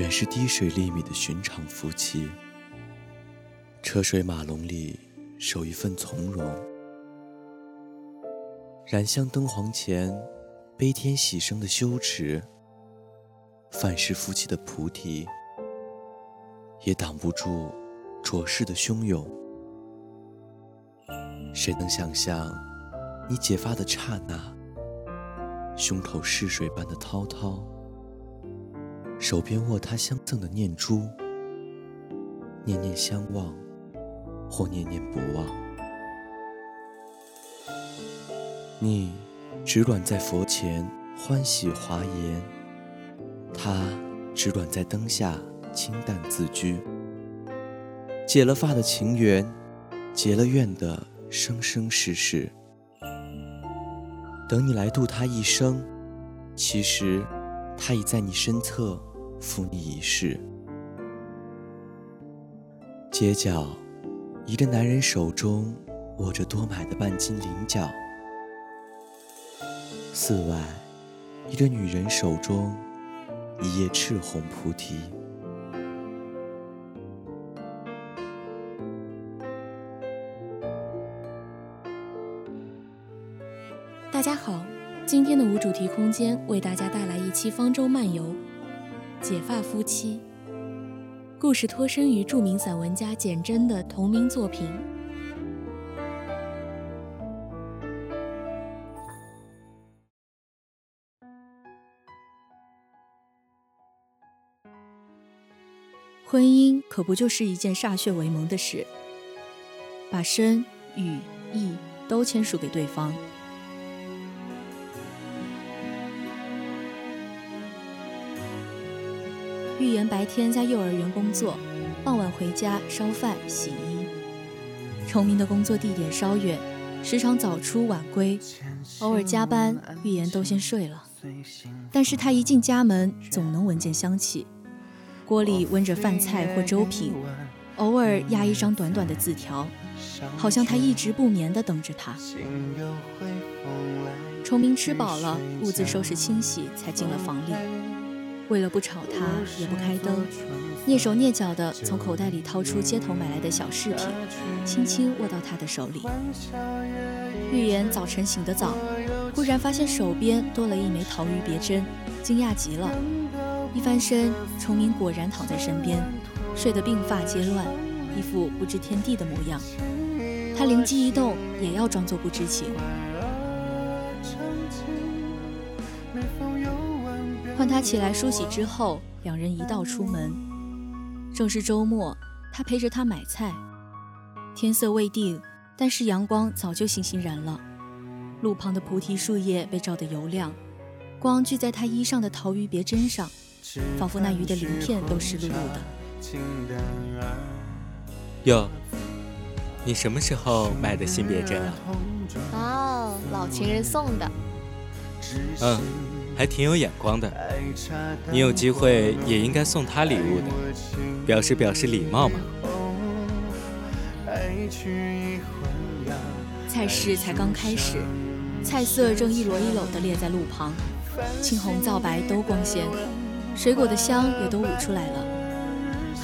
原是滴水粒米的寻常夫妻，车水马龙里守一份从容，燃香灯黄前悲天喜生的羞耻，范氏夫妻的菩提，也挡不住浊世的汹涌。谁能想象你解发的刹那，胸口逝水般的滔滔？手边握他相赠的念珠，念念相望，或念念不忘。你只管在佛前欢喜华严，他只管在灯下清淡自居。解了发的情缘，结了怨的生生世世。等你来度他一生，其实他已在你身侧。负你一世。街角，一个男人手中握着多买的半斤菱角；寺外，一个女人手中一叶赤红菩提。大家好，今天的无主题空间为大家带来一期方舟漫游。解发夫妻，故事脱生于著名散文家简真的同名作品。婚姻可不就是一件歃血为盟的事，把生、与、义都签署给对方。玉言白天在幼儿园工作，傍晚回家烧饭洗衣。崇明的工作地点稍远，时常早出晚归，偶尔加班，玉言都先睡了。但是他一进家门，总能闻见香气，锅里温着饭菜或粥品，偶尔压一张短短的字条，好像他一直不眠地等着他。崇明吃饱了，兀自收拾清洗，才进了房里。为了不吵他，也不开灯，蹑手蹑脚地从口袋里掏出街头买来的小饰品，轻轻握到他的手里。玉言早晨醒得早，忽然发现手边多了一枚桃玉别针，惊讶极了。一翻身，崇明果然躺在身边，睡得鬓发皆乱，一副不知天地的模样。他灵机一动，也要装作不知情。唤他起来梳洗之后，两人一道出门。正是周末，他陪着他买菜。天色未定，但是阳光早就欣欣然了。路旁的菩提树叶被照得油亮，光聚在他衣上的桃鱼别针上，仿佛那鱼的鳞片都湿漉漉的。哟，你什么时候买的新别针啊？哦，老情人送的。嗯，还挺有眼光的。你有机会也应该送他礼物的，表示表示礼貌嘛。菜市才刚开始，菜色正一箩一篓地列在路旁，青红皂白都光鲜，水果的香也都舞出来了。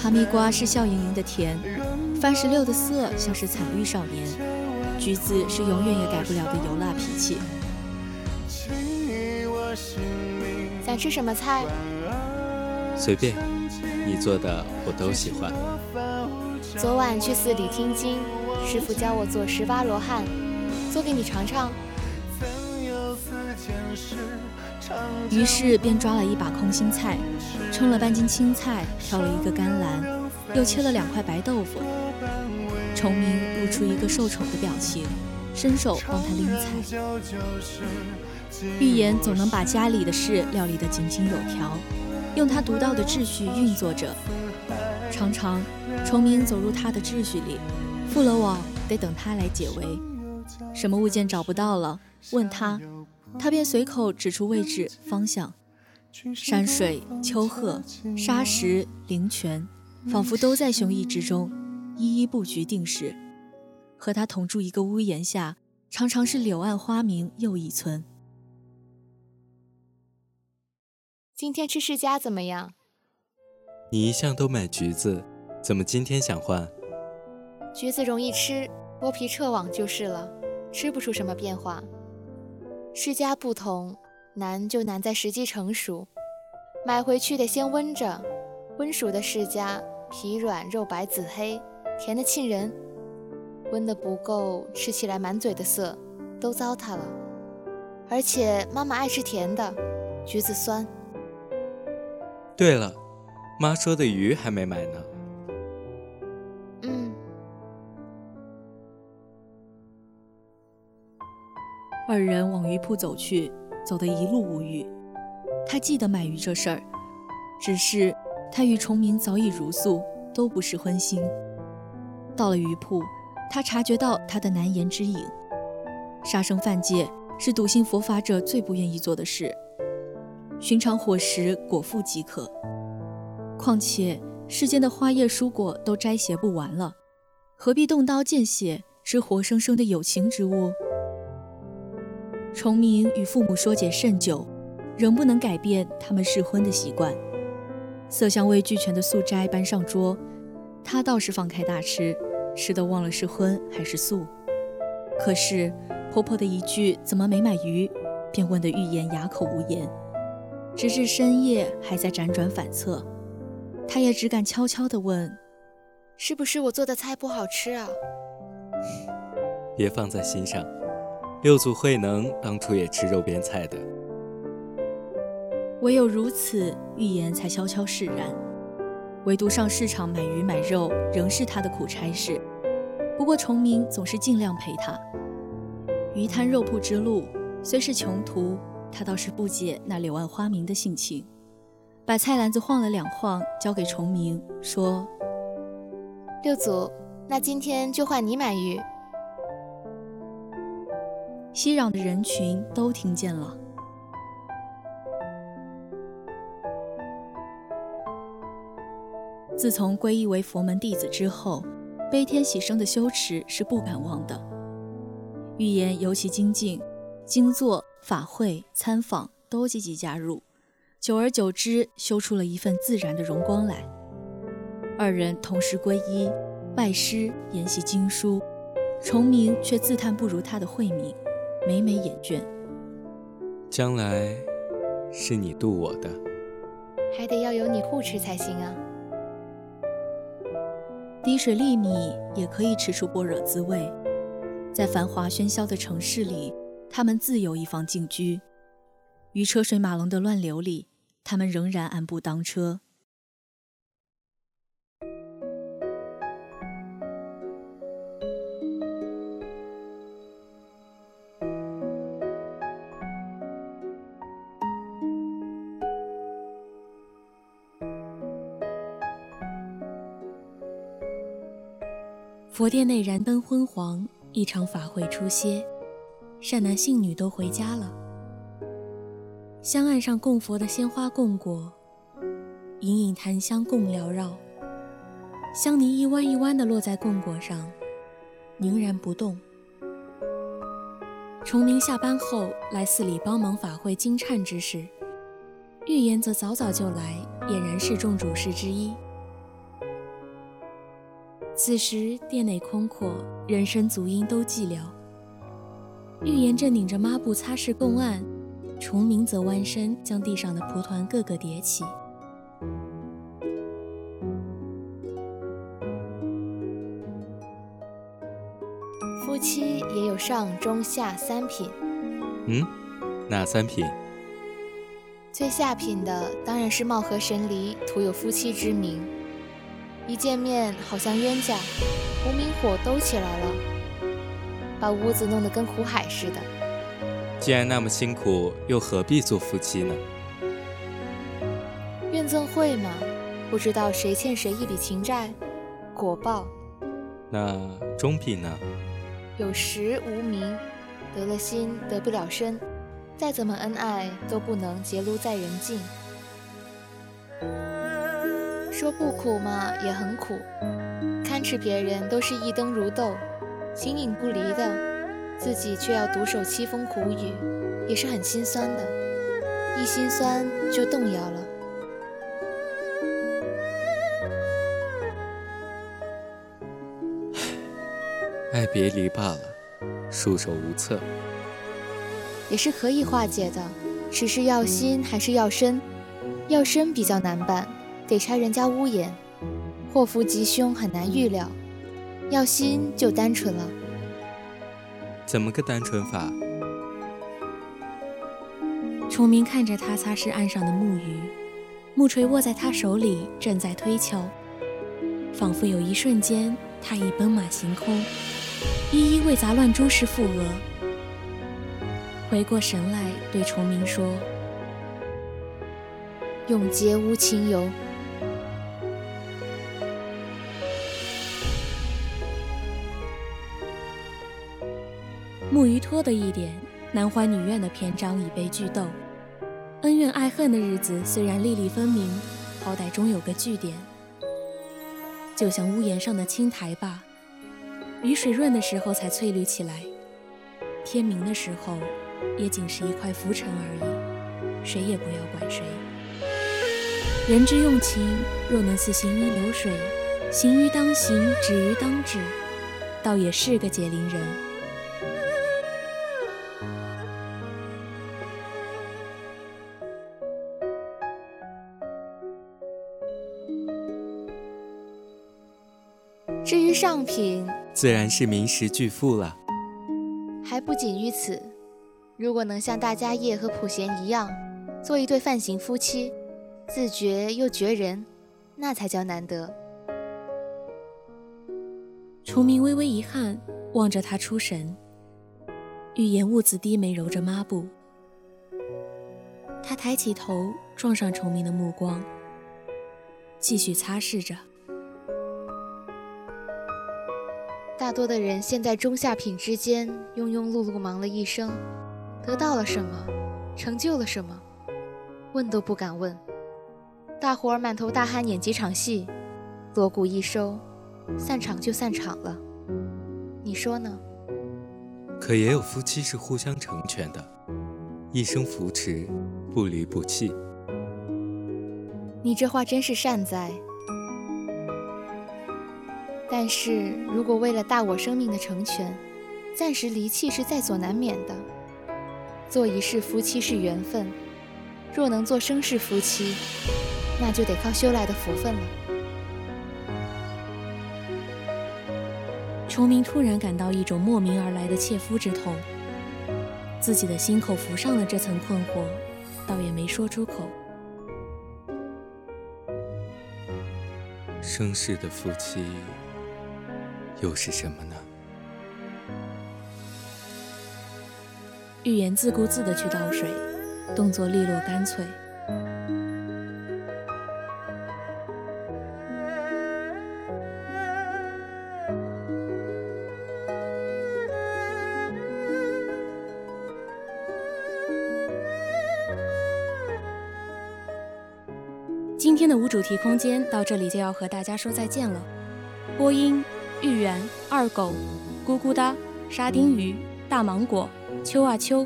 哈密瓜是笑盈盈的甜，番石榴的色像是惨绿少年，橘子是永远也改不了的油辣脾气。想吃什么菜？随便，你做的我都喜欢。昨晚去寺里听经，师傅教我做十八罗汉，做给你尝尝。于是便抓了一把空心菜，称了半斤青菜，挑了一个甘蓝，又切了两块白豆腐。崇明露出一个受宠的表情，伸手帮他拎菜。预言总能把家里的事料理得井井有条，用他独到的秩序运作着。常常，崇明走入他的秩序里，覆了网得等他来解围。什么物件找不到了，问他。他便随口指出位置方向，山水、丘壑、沙石、灵泉，仿佛都在雄意之中，一一布局定势。和他同住一个屋檐下，常常是柳暗花明又一村。今天吃世家怎么样？你一向都买橘子，怎么今天想换？橘子容易吃，剥皮撤网就是了，吃不出什么变化。世家不同，难就难在时机成熟。买回去得先温着，温熟的世家皮软肉白紫黑，甜的沁人；温的不够，吃起来满嘴的涩，都糟蹋了。而且妈妈爱吃甜的，橘子酸。对了，妈说的鱼还没买呢。嗯二人往鱼铺走去，走得一路无语。他记得买鱼这事儿，只是他与崇明早已如素，都不是荤腥。到了鱼铺，他察觉到他的难言之隐。杀生犯戒是笃信佛法者最不愿意做的事。寻常伙食果腹即可，况且世间的花叶蔬果都摘撷不完了，何必动刀见血吃活生生的有情之物？崇明与父母说解甚久，仍不能改变他们试荤的习惯。色香味俱全的素斋搬上桌，他倒是放开大吃，吃得忘了是荤还是素。可是婆婆的一句“怎么没买鱼”，便问得欲言哑口无言，直至深夜还在辗转反侧。他也只敢悄悄地问：“是不是我做的菜不好吃啊？” 别放在心上。六祖慧能当初也吃肉边菜的，唯有如此，预言才悄悄释然。唯独上市场买鱼买肉，仍是他的苦差事。不过崇明总是尽量陪他。鱼摊肉铺之路虽是穷途，他倒是不解那柳暗花明的性情，把菜篮子晃了两晃，交给崇明，说：“六祖，那今天就换你买鱼。”熙攘的人群都听见了。自从皈依为佛门弟子之后，悲天喜生的羞耻是不敢忘的。预言尤其精进，经座、法会、参访都积极加入，久而久之，修出了一份自然的荣光来。二人同时皈依，拜师研习经书，崇明却自叹不如他的慧敏。每每眼倦，将来是你渡我的，还得要有你护持才行啊！滴水粒米也可以吃出般若滋味，在繁华喧嚣的城市里，他们自有一方静居；于车水马龙的乱流里，他们仍然按步当车。佛殿内燃灯昏黄，一场法会初歇，善男信女都回家了。香案上供佛的鲜花供果，隐隐檀香共缭绕，香泥一弯一弯地落在供果上，凝然不动。崇明下班后来寺里帮忙法会金忏之事，玉言则早早就来，俨然是众主事之一。此时殿内空阔，人声足音都寂寥。玉言正拧着抹布擦拭供案，崇明则弯身将地上的蒲团个个叠起。夫妻也有上中下三品。嗯，哪三品？最下品的当然是貌合神离，徒有夫妻之名。一见面好像冤家，无名火都起来了，把屋子弄得跟苦海似的。既然那么辛苦，又何必做夫妻呢？怨憎会嘛，不知道谁欠谁一笔情债，果报。那中品呢？有时无名，得了心得不了身，再怎么恩爱都不能结庐在人境。说不苦嘛，也很苦，看持别人都是一灯如豆，形影不离的，自己却要独守凄风苦雨，也是很心酸的。一心酸就动摇了。爱别离罢了，束手无策，也是可以化解的。只是要心还是要身？要身比较难办，得拆人家屋檐，祸福吉凶很难预料。要心就单纯了。怎么个单纯法？崇明看着他擦拭岸上的木鱼，木锤握在他手里，正在推敲，仿佛有一瞬间，他已奔马行空。一一为杂乱诸事负额，回过神来对崇明说：“永结无情游。”木鱼托的一点，男欢女怨的篇章已被剧斗。恩怨爱恨的日子虽然粒粒分明，好歹终有个句点。就像屋檐上的青苔吧。雨水润的时候才翠绿起来，天明的时候也仅是一块浮尘而已，谁也不要管谁。人之用情，若能似行于流水，行于当行，止于当止，倒也是个解铃人。上品。自然是名实俱富了，还不仅于此。如果能像大家业和普贤一样，做一对范型夫妻，自觉又绝人，那才叫难得。崇明微微一汗，望着他出神。玉言兀自低眉揉着抹布，他抬起头，撞上崇明的目光，继续擦拭着。多的人陷在中下品之间，庸庸碌碌忙了一生，得到了什么，成就了什么，问都不敢问。大伙儿满头大汗演几场戏，锣鼓一收，散场就散场了。你说呢？可也有夫妻是互相成全的，一生扶持，不离不弃。你这话真是善哉。但是如果为了大我生命的成全，暂时离弃是在所难免的。做一世夫妻是缘分，若能做生世夫妻，那就得靠修来的福分了。崇明突然感到一种莫名而来的切肤之痛，自己的心口浮上了这层困惑，倒也没说出口。生世的夫妻。又是什么呢？预言自顾自的去倒水动作利落干脆。今天的无主题空间到这里就要和大家说再见了。播音芋圆、二狗、咕咕哒、沙丁鱼、大芒果、秋啊秋。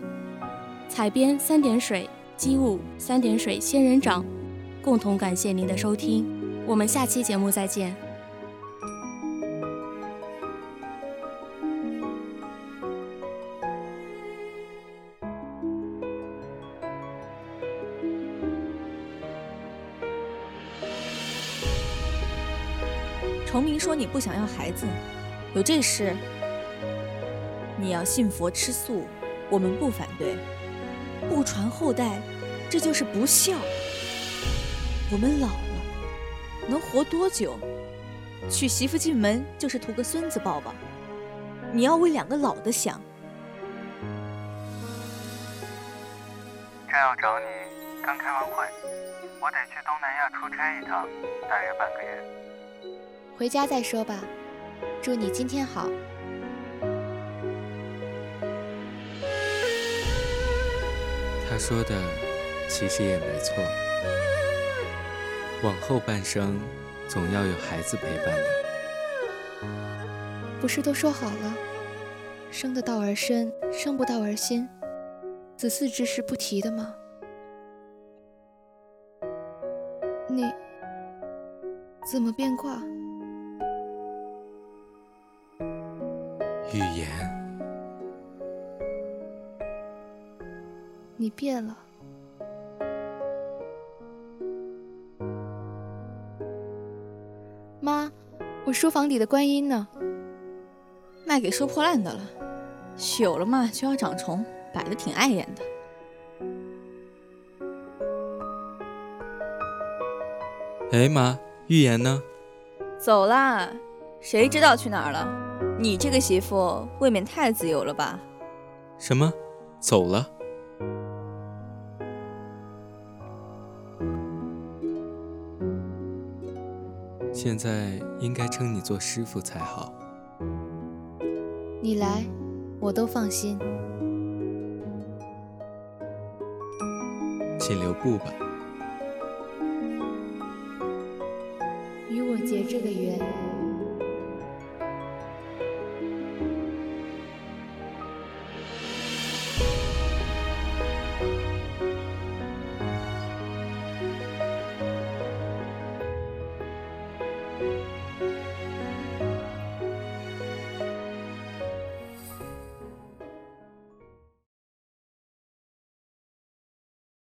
彩边：三点水、机务、三点水、仙人掌。共同感谢您的收听，我们下期节目再见。说你不想要孩子，有这事？你要信佛吃素，我们不反对。不传后代，这就是不孝。我们老了，能活多久？娶媳妇进门就是图个孙子抱抱。你要为两个老的想。正要找你，刚开完会，我得去东南亚出差一趟，大约半个月。回家再说吧，祝你今天好。他说的其实也没错，往后半生总要有孩子陪伴的。不是都说好了，生得到而身，生不到而心，子嗣之事不提的吗？你怎么变卦？语言，你变了。妈，我书房里的观音呢？卖给收破烂的了。朽了嘛，就要长虫，摆的挺碍眼的。哎妈，预言呢？走啦，谁知道去哪儿了？你这个媳妇未免太自由了吧？什么？走了？现在应该称你做师傅才好。你来，我都放心。请留步吧。与我结这个缘。